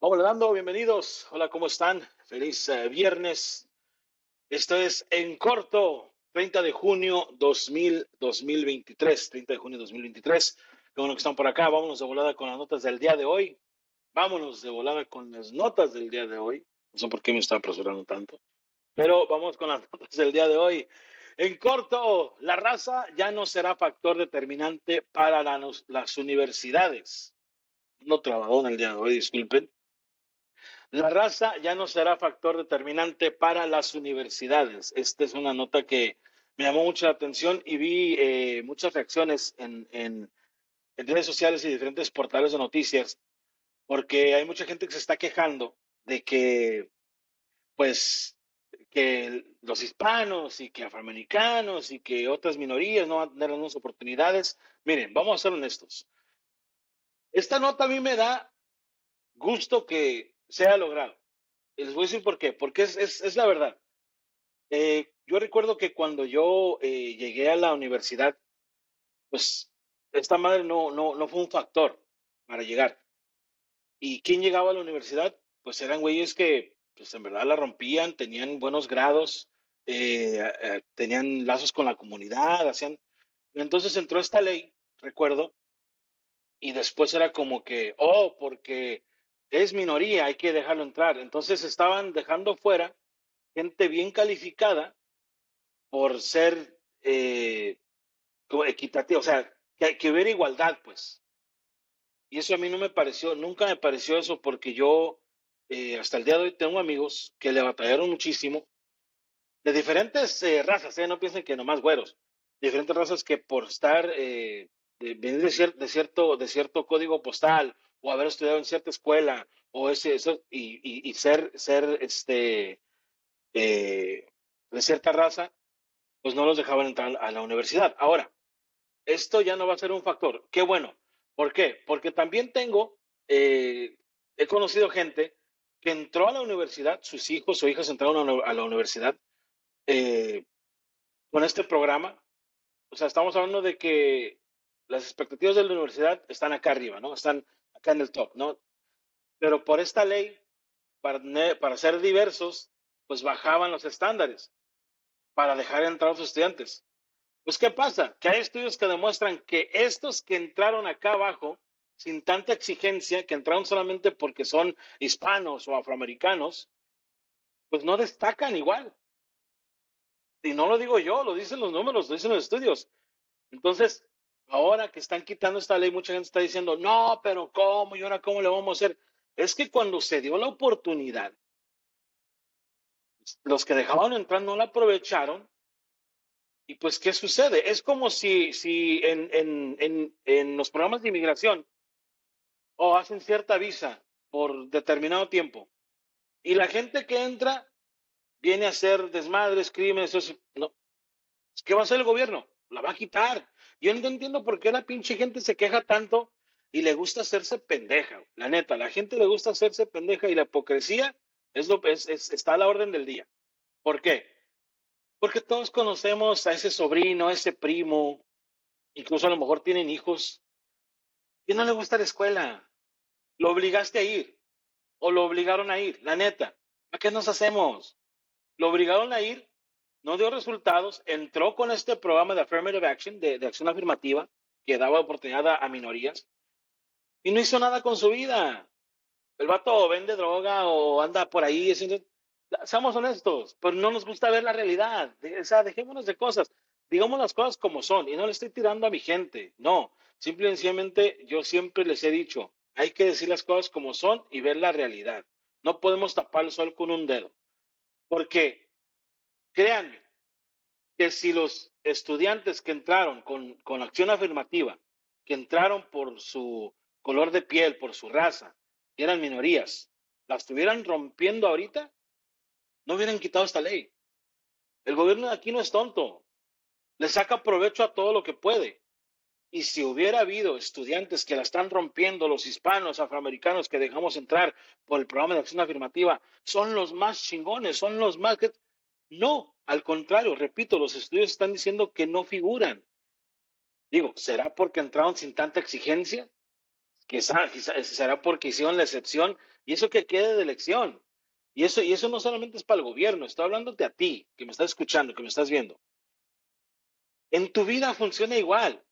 Vamos dando, bienvenidos. Hola, ¿cómo están? Feliz eh, viernes. Esto es En Corto, 30 de junio 2000, 2023. 30 de junio 2023. Qué bueno que están por acá. Vámonos de volada con las notas del día de hoy. Vámonos de volada con las notas del día de hoy. No sé por qué me está apresurando tanto. Pero vamos con las notas del día de hoy. En corto, la raza ya no será factor determinante para la- las universidades. No trabajó en el día de hoy, disculpen. La raza ya no será factor determinante para las universidades. Esta es una nota que me llamó mucha atención y vi eh, muchas reacciones en, en- en redes sociales y diferentes portales de noticias, porque hay mucha gente que se está quejando de que, pues, que los hispanos y que afroamericanos y que otras minorías no van a tener mismas oportunidades. Miren, vamos a ser honestos. Esta nota a mí me da gusto que sea logrado. Y les voy a decir por qué, porque es, es, es la verdad. Eh, yo recuerdo que cuando yo eh, llegué a la universidad, pues esta madre no, no, no fue un factor para llegar. ¿Y quién llegaba a la universidad? Pues eran güeyes que pues en verdad la rompían, tenían buenos grados, eh, tenían lazos con la comunidad, hacían... Entonces entró esta ley, recuerdo, y después era como que, oh, porque es minoría, hay que dejarlo entrar. Entonces estaban dejando fuera gente bien calificada por ser eh, como equitativo, o sea, que, que hubiera igualdad, pues. Y eso a mí no me pareció, nunca me pareció eso, porque yo eh, hasta el día de hoy tengo amigos que le batallaron muchísimo, de diferentes eh, razas, no piensen que nomás güeros, diferentes razas que por estar, de, venir de cierto, de cierto código postal, o haber estudiado en cierta escuela, o ese, eso, y, y, y ser, ser este, eh, de cierta raza, pues no los dejaban entrar a la universidad. Ahora, esto ya no va a ser un factor. Qué bueno. ¿Por qué? Porque también tengo, eh, he conocido gente que entró a la universidad, sus hijos o hijas entraron a la universidad eh, con este programa. O sea, estamos hablando de que las expectativas de la universidad están acá arriba, ¿no? Están acá en el top, ¿no? Pero por esta ley, para, ser diversos, pues bajaban los estándares para dejar entrar a los estudiantes. Pues, ¿qué pasa? Que hay estudios que demuestran que estos que entraron acá abajo, sin tanta exigencia, que entraron solamente porque son hispanos o afroamericanos, pues no destacan igual. Y no lo digo yo, lo dicen los números, lo dicen los estudios. Entonces, ahora que están quitando esta ley, mucha gente está diciendo, no, pero ¿cómo? ¿Y ahora cómo le vamos a hacer? Es que cuando se dio la oportunidad, los que dejaban entrar no la aprovecharon Y pues, ¿qué sucede? Es como si, si en, en, en, en los programas de inmigración o hacen cierta visa por determinado tiempo y la gente que entra viene a hacer desmadres, crímenes, eso, no. ¿Qué va a hacer el gobierno? La va a quitar. Yo no entiendo por qué la pinche gente se queja tanto y le gusta hacerse pendeja. La neta, la gente le gusta hacerse pendeja y la hipocresía es lo, es, es- está a la orden del día. ¿Por qué? Porque todos conocemos a ese sobrino, a ese primo, incluso a lo mejor tienen hijos, y no le gusta la escuela. Lo obligaste a ir o lo obligaron a ir, la neta. ¿A qué nos hacemos? Lo obligaron a ir, no dio resultados, entró con este programa de Affirmative Action, de, de acción afirmativa, que daba oportunidad a, minorías, y no hizo nada con su vida. El vato vende droga o anda por ahí haciendo... Seamos honestos, pero no nos gusta ver la realidad. O sea, dejémonos de cosas. Digamos las cosas como son. Y no le estoy tirando a mi gente. No. Simple y sencillamente, yo siempre les he dicho, hay que decir las cosas como son y ver la realidad. No podemos tapar el sol con un dedo. Porque, créanme, que si los estudiantes que entraron con, con acción afirmativa, que entraron por su color de piel, por su raza, eran minorías, la estuvieran rompiendo ahorita, no hubieran quitado esta ley. El gobierno de aquí no es tonto, le saca provecho a todo lo que puede. Y si hubiera habido estudiantes que la están rompiendo, los hispanos, afroamericanos que dejamos entrar por el programa de acción afirmativa, son los más chingones, son los más que... No, al contrario, repito, los estudios están diciendo que no figuran. Digo, ¿será porque entraron sin tanta exigencia? Quizá, será porque hicieron la excepción y eso que quede de elección. Y eso, y eso no solamente es para el gobierno, estoy hablándote a ti, que me estás escuchando, que me estás viendo. En tu vida funciona igual.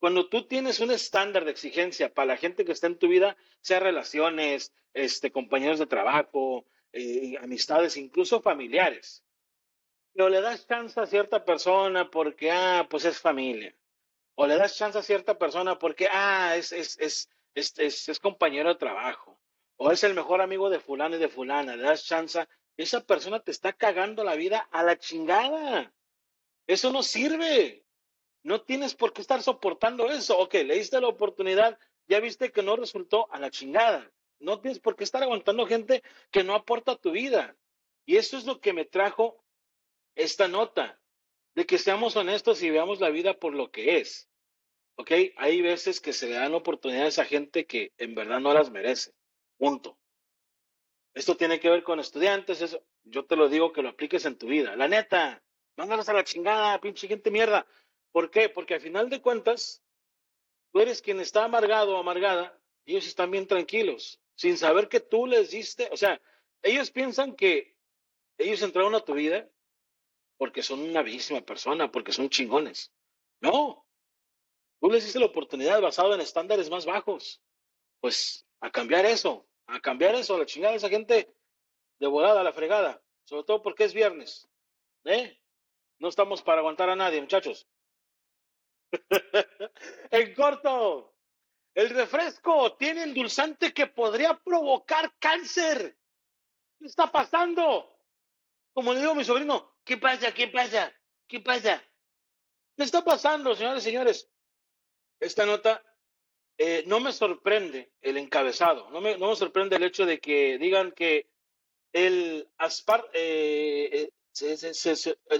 Cuando tú tienes un estándar de exigencia para la gente que está en tu vida, sea relaciones, este, compañeros de trabajo, eh, amistades, incluso familiares, pero le das chance a cierta persona porque, ah, pues es familia o le das chance a cierta persona porque, ah, es, es, es, es, es compañero de trabajo, o es el mejor amigo de fulano y de fulana, le das chance, esa persona te está cagando la vida a la chingada. Eso no sirve. No tienes por qué estar soportando eso. Ok, le la oportunidad, ya viste que no resultó a la chingada. No tienes por qué estar aguantando gente que no aporta a tu vida. Y eso es lo que me trajo esta nota, de que seamos honestos y veamos la vida por lo que es. ¿Ok? Hay veces que se le dan oportunidades a gente que en verdad no las merece. Punto. Esto tiene que ver con estudiantes, eso, yo te lo digo que lo apliques en tu vida. La neta, mándalos a la chingada, pinche gente mierda. ¿Por qué? Porque al final de cuentas, tú eres quien está amargado o amargada, ellos están bien tranquilos, sin saber que tú les diste, o sea, ellos piensan que ellos entraron a tu vida porque son una bellísima persona, porque son chingones. No, Tú les diste la oportunidad basado en estándares más bajos. Pues a cambiar eso, a cambiar eso, a la chingada esa gente de volada a la fregada, sobre todo porque es viernes. ¿Eh? No estamos para aguantar a nadie, muchachos. en corto, el refresco tiene endulzante que podría provocar cáncer. ¿Qué está pasando? Como le digo a mi sobrino, ¿qué pasa? ¿Qué pasa? ¿Qué pasa? ¿Qué está pasando, señores y señores? esta nota eh, no me sorprende el encabezado, no me, no me, sorprende el hecho de que digan que el aspar, eh, eh,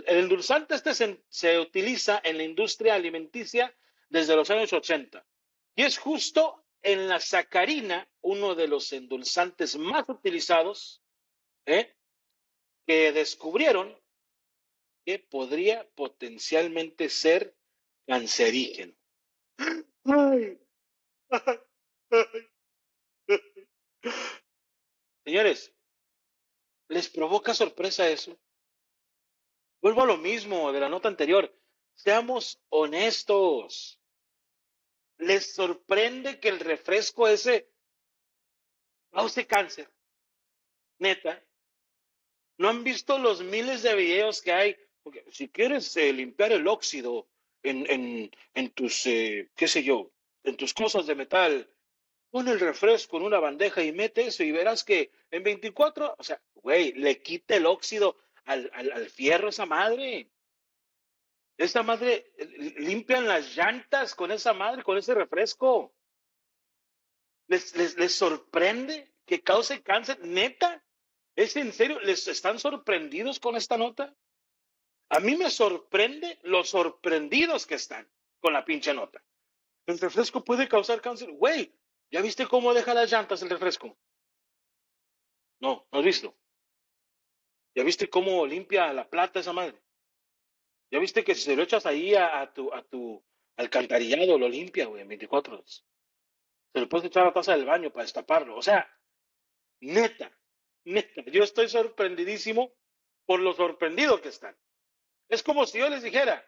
el endulzante este se, se, utiliza en la industria alimenticia desde los años 80 y es justo en la sacarina uno de los endulzantes más utilizados que descubrieron que podría potencialmente ser cancerígeno. Señores, ¿les provoca sorpresa eso? Vuelvo a lo mismo de la nota anterior. Seamos honestos. ¿Les sorprende que el refresco ese cause cáncer? Neta. ¿No han visto los miles de videos que hay? Porque si quieres eh, limpiar el óxido en, en, en tus, eh, qué sé yo, en tus cosas de metal, pon el refresco en una bandeja y mete eso y verás que en 24, o sea, güey, le quita el óxido al, al, al fierro esa madre. Esa madre, limpian las llantas con esa madre, con ese refresco. ¿Les, les, les sorprende que cause cáncer? ¿Neta? ¿Es en serio? ¿Les están sorprendidos con esta nota? A mí me sorprende los sorprendidos que están con la pinche nota. El refresco puede causar cáncer. Güey, ¿ya viste cómo deja las llantas el refresco? No, no has visto. ¿Ya viste cómo limpia la plata esa madre? ¿Ya viste que si se lo echas ahí a, tu, a tu alcantarillado lo limpia, güey, en 24 horas? Se lo puedes echar a la taza del baño para destaparlo. O sea, neta, neta, yo estoy sorprendidísimo por lo sorprendido que están. Es como si yo les dijera,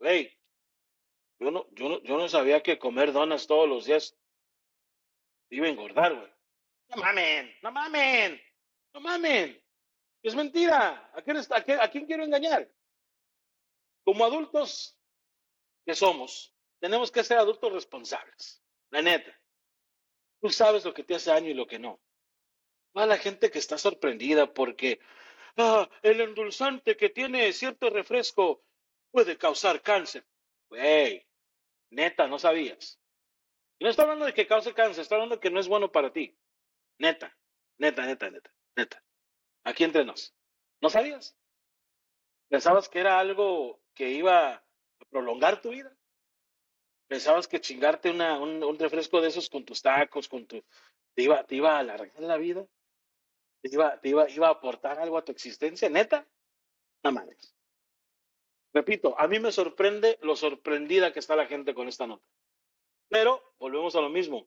hey, yo no, yo no, yo no sabía que comer donas todos los días iba a engordar, güey. No mamen, no mamen, no mamen. Es mentira. ¿A ¿A quién quiero engañar? Como adultos que somos, tenemos que ser adultos responsables. La neta. Tú sabes lo que te hace daño y lo que no. Va la gente que está sorprendida porque ah, el endulzante que tiene cierto refresco puede causar cáncer. Güey, neta, no sabías. Y no está hablando de que cause cáncer, está hablando de que no es bueno para ti. Neta, neta, neta, neta, neta. Aquí entre nos. ¿No sabías? ¿Pensabas que era algo que iba a prolongar tu vida? ¿Pensabas que chingarte una, un, refresco de esos con tus tacos, con tu, te iba, te iba a alargar la vida? te iba, te iba, iba a aportar algo a tu existencia, neta, no mames. Repito, a mí me sorprende lo sorprendida que está la gente con esta nota. Pero volvemos a lo mismo.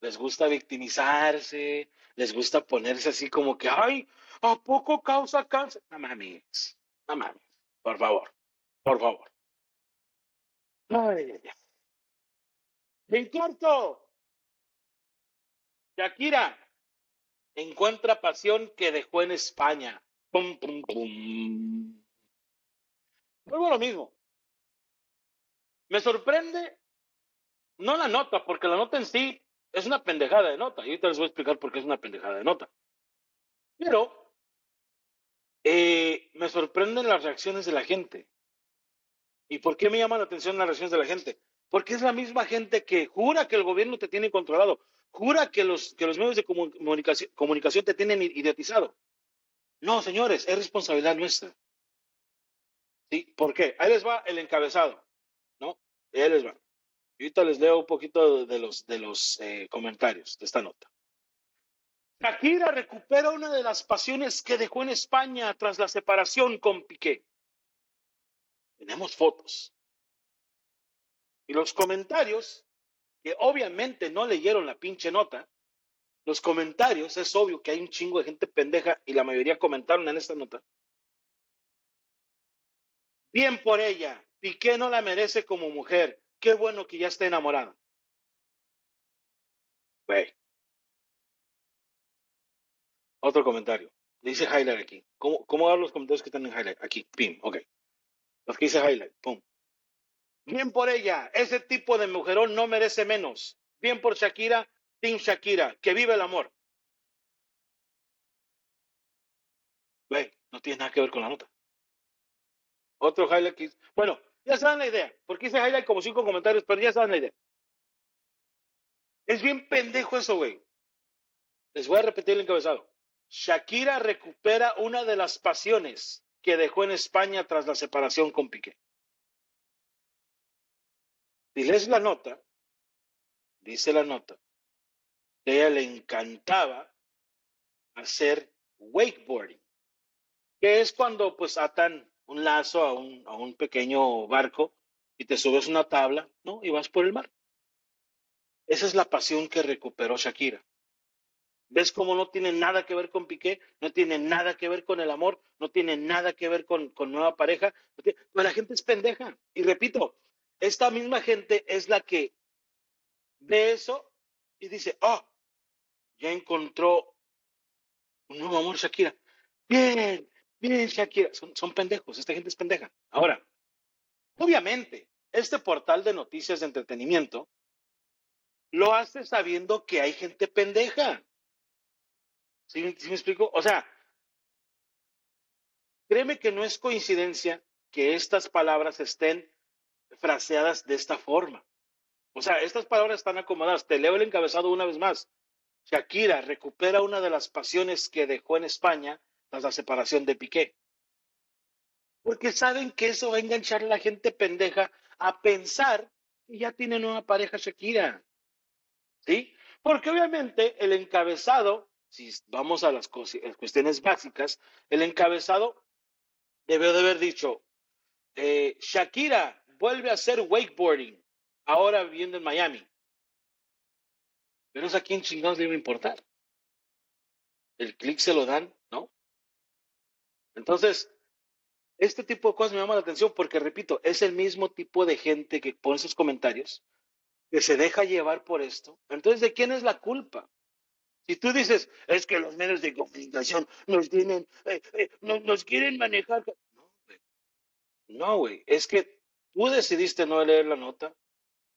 les gusta victimizarse, les gusta ponerse así como que, ay, ¿a poco causa cáncer? No mames, no mames, por favor, por favor. Ay, ay, ay. En corto, Shakira encuentra pasión que dejó en España. Pum, pum, pum. Vuelvo a lo mismo. Me sorprende, no la nota, porque la nota en sí es una pendejada de nota. Y ahorita les voy a explicar por qué es una pendejada de nota. Pero eh, me sorprenden las reacciones de la gente. ¿Y por qué me llama la atención las reacciones de la gente? Porque es la misma gente que jura que el gobierno te tiene controlado, jura que los, que los medios de comunicación, comunicación te tienen idiotizado. No, señores, es responsabilidad nuestra. ¿Sí? ¿Por qué? Ahí les va el encabezado, ¿no? Ahí les va. ahorita les leo un poquito de los, de los eh, comentarios de esta nota. Shakira recupera una de las pasiones que dejó en España tras la separación con Piqué. Tenemos fotos. Y los comentarios, que obviamente no leyeron la pinche nota, los comentarios, es obvio que hay un chingo de gente pendeja y la mayoría comentaron en esta nota. Bien por ella, Piqué no la merece como mujer. Qué bueno que ya esté enamorada. Güey. Otro comentario. Dice highlight aquí. ¿Cómo, cómo los comentarios que están en highlight? Aquí, pim, ok. Los que dice highlight, pum. Bien por ella, ese tipo de mujerón no merece menos. Bien por Shakira, Team Shakira, que vive el amor. Güey, no tiene nada que ver con la nota. Otro highlight que... Bueno, ya saben la idea. Porque hice highlight como cinco comentarios, pero ya saben la idea. Es bien pendejo eso, güey. Les voy a repetir el encabezado. Shakira recupera una de las pasiones que dejó en España tras la separación con Piqué. Si lees la nota, dice la nota, que a ella le encantaba hacer wakeboarding, que es cuando pues atan un lazo a un, a un pequeño barco y te subes una tabla, ¿no? Y vas por el mar. Esa es la pasión que recuperó Shakira. ¿Ves cómo no tiene nada que ver con Piqué? No tiene nada que ver con el amor, no tiene nada que ver con, con nueva pareja. Pero la gente es pendeja. Y repito, esta misma gente es la que ve eso y dice, oh, ya encontró un nuevo amor Shakira. Bien, bien Shakira. Son, son pendejos, esta gente es pendeja. Ahora, obviamente, este portal de noticias de entretenimiento lo hace sabiendo que hay gente pendeja. ¿Sí, ¿Sí, me explico? O sea, créeme que no es coincidencia que estas palabras estén fraseadas de esta forma. O sea, estas palabras están acomodadas. Te leo el encabezado una vez más. Shakira recupera una de las pasiones que dejó en España tras la separación de Piqué. Porque saben que eso va a enganchar a la gente pendeja a pensar que ya tiene nueva pareja Shakira. ¿Sí? Porque obviamente el encabezado, si vamos a las cuestiones básicas, el encabezado debió de haber dicho, eh, Shakira vuelve a hacer wakeboarding, ahora viviendo en Miami. Pero eso a quién chingados le iba a importar. El clic se lo dan, ¿no? Entonces, este tipo de cosas me llama la atención porque, repito, es el mismo tipo de gente que pone esos comentarios, que se deja llevar por esto. Entonces, ¿de quién es la culpa? Si tú dices, es que los medios de comunicación nos tienen, eh, eh, nos, quieren manejar. No, güey. No, güey. Es que Tú decidiste no leer la nota,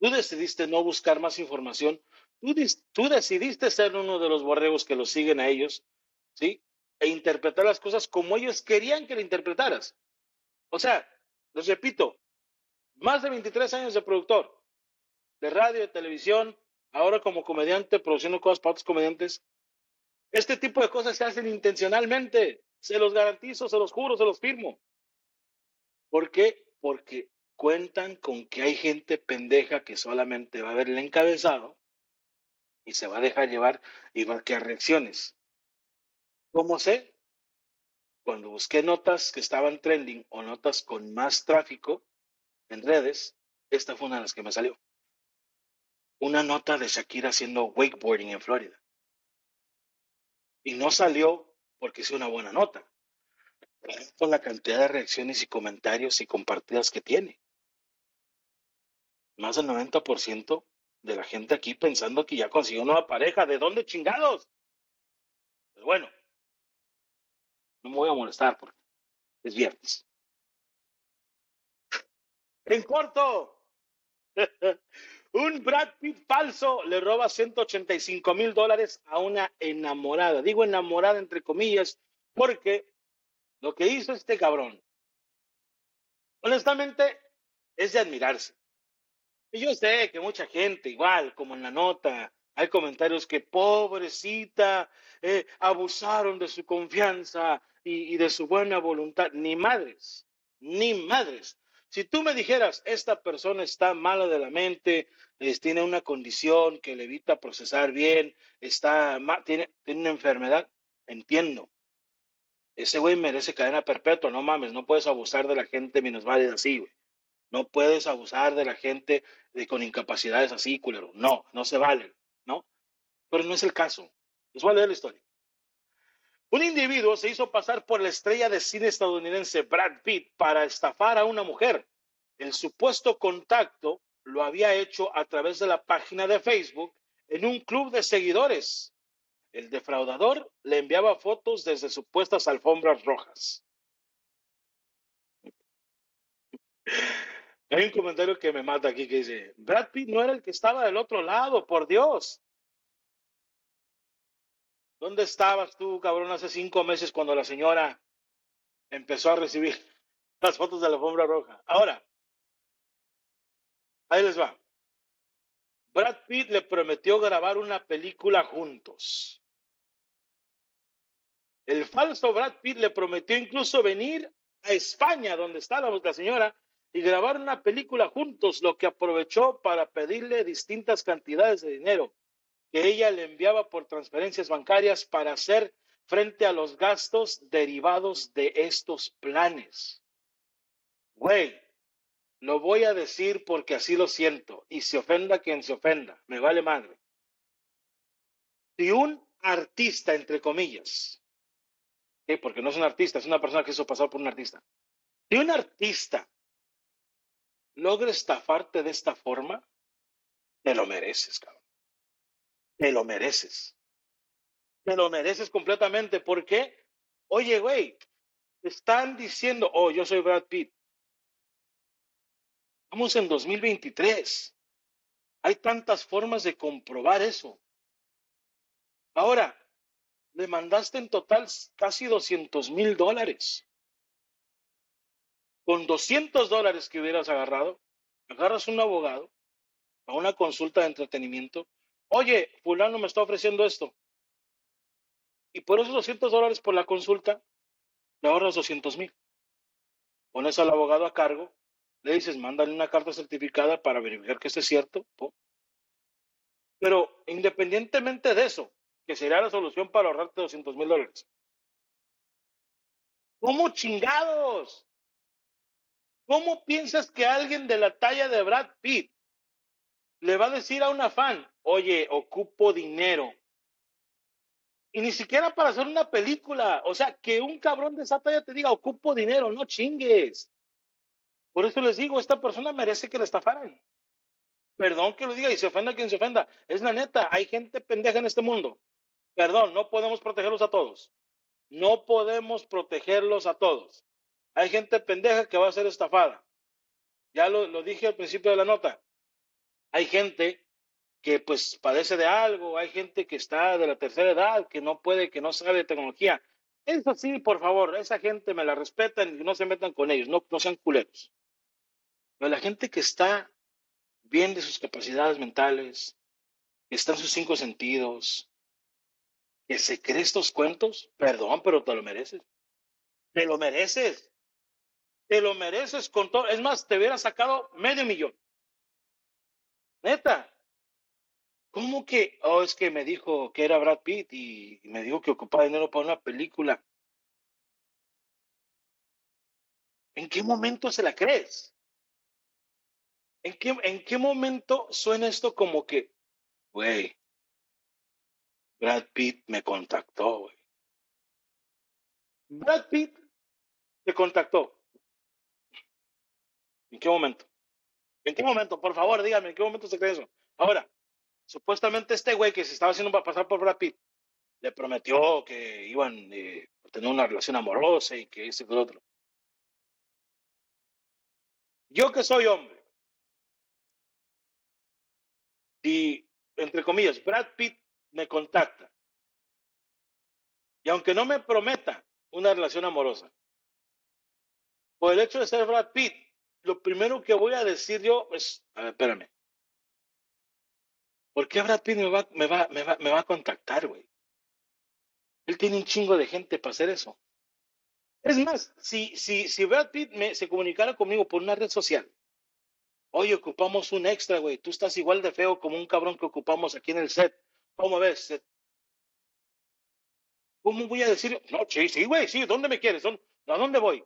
tú decidiste no buscar más información, tú, tú decidiste ser uno de los borregos que los siguen a ellos, ¿sí? E interpretar las cosas como ellos querían que le interpretaras. O sea, les repito, más de 23 años de productor, de radio, de televisión, ahora como comediante, produciendo cosas para otros comediantes. Este tipo de cosas se hacen intencionalmente. Se los garantizo, se los juro, se los firmo. ¿Por qué? Porque cuentan con que hay gente pendeja que solamente va a ver el encabezado y se va a dejar llevar y va a reacciones. ¿Cómo sé? Cuando busqué notas que estaban trending o notas con más tráfico en redes, esta fue una de las que me salió. Una nota de Shakira haciendo wakeboarding en Florida. Y no salió porque es una buena nota, por la cantidad de reacciones y comentarios y compartidas que tiene. Más del 90% de la gente aquí pensando que ya consiguió nueva pareja. ¿De dónde chingados? Pues bueno, no me voy a molestar porque es viernes. En corto, un Brad Pitt falso le roba 185 mil dólares a una enamorada. Digo enamorada entre comillas porque lo que hizo este cabrón, honestamente, es de admirarse. Y yo sé que mucha gente, igual como en la nota, hay comentarios que pobrecita, eh, abusaron de su confianza y, y de su buena voluntad. Ni madres, ni madres. Si tú me dijeras, esta persona está mala de la mente, tiene una condición que le evita procesar bien, está tiene, tiene una enfermedad, entiendo. Ese güey merece cadena perpetua, no mames, no puedes abusar de la gente válida así, güey. No puedes abusar de la gente de, con incapacidades así, culero. No, no se vale, ¿no? Pero no es el caso. Les voy a leer la historia. Un individuo se hizo pasar por la estrella de cine estadounidense Brad Pitt para estafar a una mujer. El supuesto contacto lo había hecho a través de la página de Facebook en un club de seguidores. El defraudador le enviaba fotos desde supuestas alfombras rojas. Hay un comentario que me mata aquí que dice, Brad Pitt no era el que estaba del otro lado, por Dios. ¿Dónde estabas tú, cabrón, hace cinco meses cuando la señora empezó a recibir las fotos de la alfombra roja? Ahora, ahí les va. Brad Pitt le prometió grabar una película juntos. El falso Brad Pitt le prometió incluso venir a España, donde está la señora, y grabar una película juntos, lo que aprovechó para pedirle distintas cantidades de dinero que ella le enviaba por transferencias bancarias para hacer frente a los gastos derivados de estos planes. Güey, lo voy a decir porque así lo siento y se ofenda quien se ofenda, me vale madre. Si un artista, entre comillas, porque no es un artista, es una persona que hizo pasar por un artista, si un artista logra estafarte de esta forma, te lo mereces, cabrón. Te lo mereces. Te lo mereces completamente. ¿Por qué? Oye, güey, están diciendo, oh, yo soy Brad Pitt. Estamos en 2023. Hay tantas formas de comprobar eso. Ahora, le mandaste en total casi 200 mil dólares. Con 200 dólares que hubieras agarrado, agarras un abogado a una consulta de entretenimiento. Oye, fulano me está ofreciendo esto. Y por esos 200 dólares por la consulta, le ahorras 200 mil. Pones al abogado a cargo, le dices, mándale una carta certificada para verificar que esté cierto. Pero independientemente de eso, que sería la solución para ahorrarte 200 mil dólares. ¿Cómo chingados? ¿Cómo piensas que alguien de la talla de Brad Pitt le va a decir a una fan, oye, ocupo dinero? Y ni siquiera para hacer una película. O sea, que un cabrón de esa talla te diga, ocupo dinero, no chingues. Por eso les digo, esta persona merece que la estafaran. Perdón que lo diga y se ofenda quien se ofenda. Es la neta, hay gente pendeja en este mundo. Perdón, no podemos protegerlos a todos. No podemos protegerlos a todos. Hay gente pendeja que va a ser estafada. Ya lo, dije al principio de la nota. Hay gente que pues padece de algo, hay gente que está de la tercera edad, que no puede, que no sabe de tecnología. Eso sí, por favor, esa gente me la respetan y no se metan con ellos, no, no sean culeros. Pero la gente que está bien de sus capacidades mentales, que está en sus cinco sentidos, que se cree estos cuentos, perdón, pero te lo mereces. Te lo mereces. Te lo mereces con todo. Es más, te hubiera sacado medio millón. Neta. ¿Cómo que? Oh, es que me dijo que era Brad Pitt y me dijo que ocupaba dinero para una película. ¿En qué momento se la crees? ¿En qué, ¿En qué momento suena esto como que, güey, Brad Pitt me contactó, güey? Brad Pitt te contactó. ¿En qué momento? ¿En qué momento? Por favor, dígame, ¿en qué momento se cree eso? Ahora, supuestamente este güey que se estaba haciendo pasar por Brad Pitt le prometió que iban eh, a tener una relación amorosa y que ese y lo otro. Yo que soy hombre, y entre comillas, Brad Pitt me contacta, y aunque no me prometa una relación amorosa, por el hecho de ser Brad Pitt, lo primero que voy a decir yo es, a ver, espérame, ¿por qué Brad Pitt me va, me va, me va, me va a contactar, güey? Él tiene un chingo de gente para hacer eso. Es más, si, si, si Brad Pitt me, se comunicara conmigo por una red social, oye, ocupamos un extra, güey, tú estás igual de feo como un cabrón que ocupamos aquí en el set. ¿Cómo ves? ¿Cómo voy a decir? No, sí, sí, güey, sí, ¿dónde me quieres? ¿A dónde voy?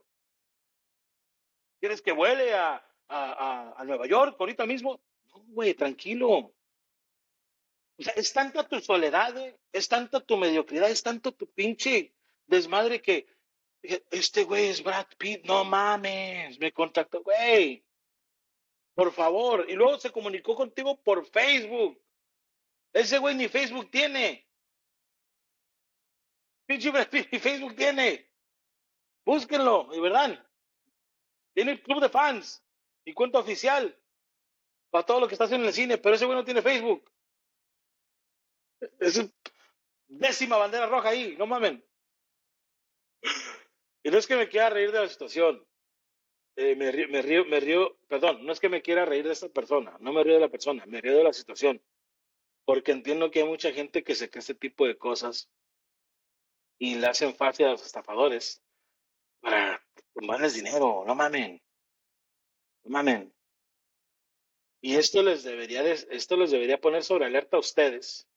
¿Quieres que vuele a, a, a, Nueva York ahorita mismo? No, güey, tranquilo. O sea, es tanta tu soledad, güey, es tanta tu mediocridad, es tanto tu pinche desmadre que este güey es Brad Pitt, no mames, me contactó, güey, por favor. Y luego se comunicó contigo por Facebook. Ese güey ni Facebook tiene. Pinche Brad Pitt ni Facebook tiene. Búsquenlo, de verdad. Tiene club de fans y cuenta oficial para todo lo que está haciendo en el cine, pero ese güey no tiene Facebook. Es décima bandera roja ahí, no mamen. Y no es que me quiera reír de la situación. Eh, me, río, me, río, me río, perdón, no es que me quiera reír de esta persona, no me río de la persona, me río de la situación. Porque entiendo que hay mucha gente que se cree este tipo de cosas y le hacen fácil a los estafadores para tomarles dinero, no mamen. No mamen. Y esto les debería, esto les debería poner sobre alerta a ustedes.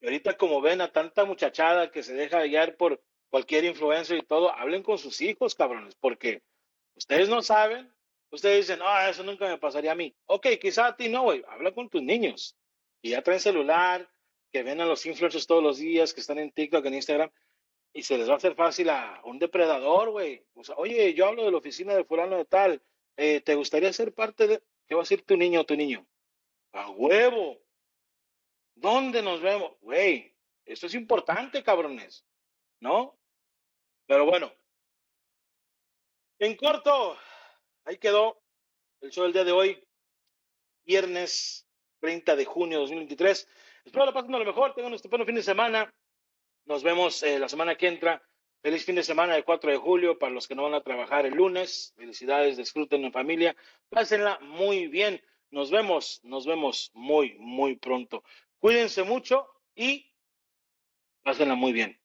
Y ahorita como ven a tanta muchachada que se deja guiar por cualquier influencia y todo, hablen con sus hijos, cabrones, porque ustedes no saben, ustedes dicen, ah, eso nunca me pasaría a mí. Ok, quizá a ti no, güey, habla con tus niños, y ya traen celular, que ven a los influencers todos los días, que están en TikTok, en Instagram, y se les va a hacer fácil a un depredador, güey. Oye, yo hablo de la oficina de fulano de tal, eh, ¿te gustaría ser parte de...? ¿Qué va a decir tu niño o tu niño? A huevo. ¿Dónde nos vemos? Güey, esto es importante, cabrones. ¿no? Pero bueno, en corto, ahí quedó el show del día de hoy, viernes 30 de junio de 2023. Espero la pasen lo mejor, tengan un estupendo fin de semana. Nos vemos eh, la semana que entra. Feliz fin de semana del 4 de julio para los que no van a trabajar el lunes. Felicidades, disfruten en familia. Pásenla muy bien. Nos vemos, nos vemos muy, muy pronto. Cuídense mucho y pásenla muy bien.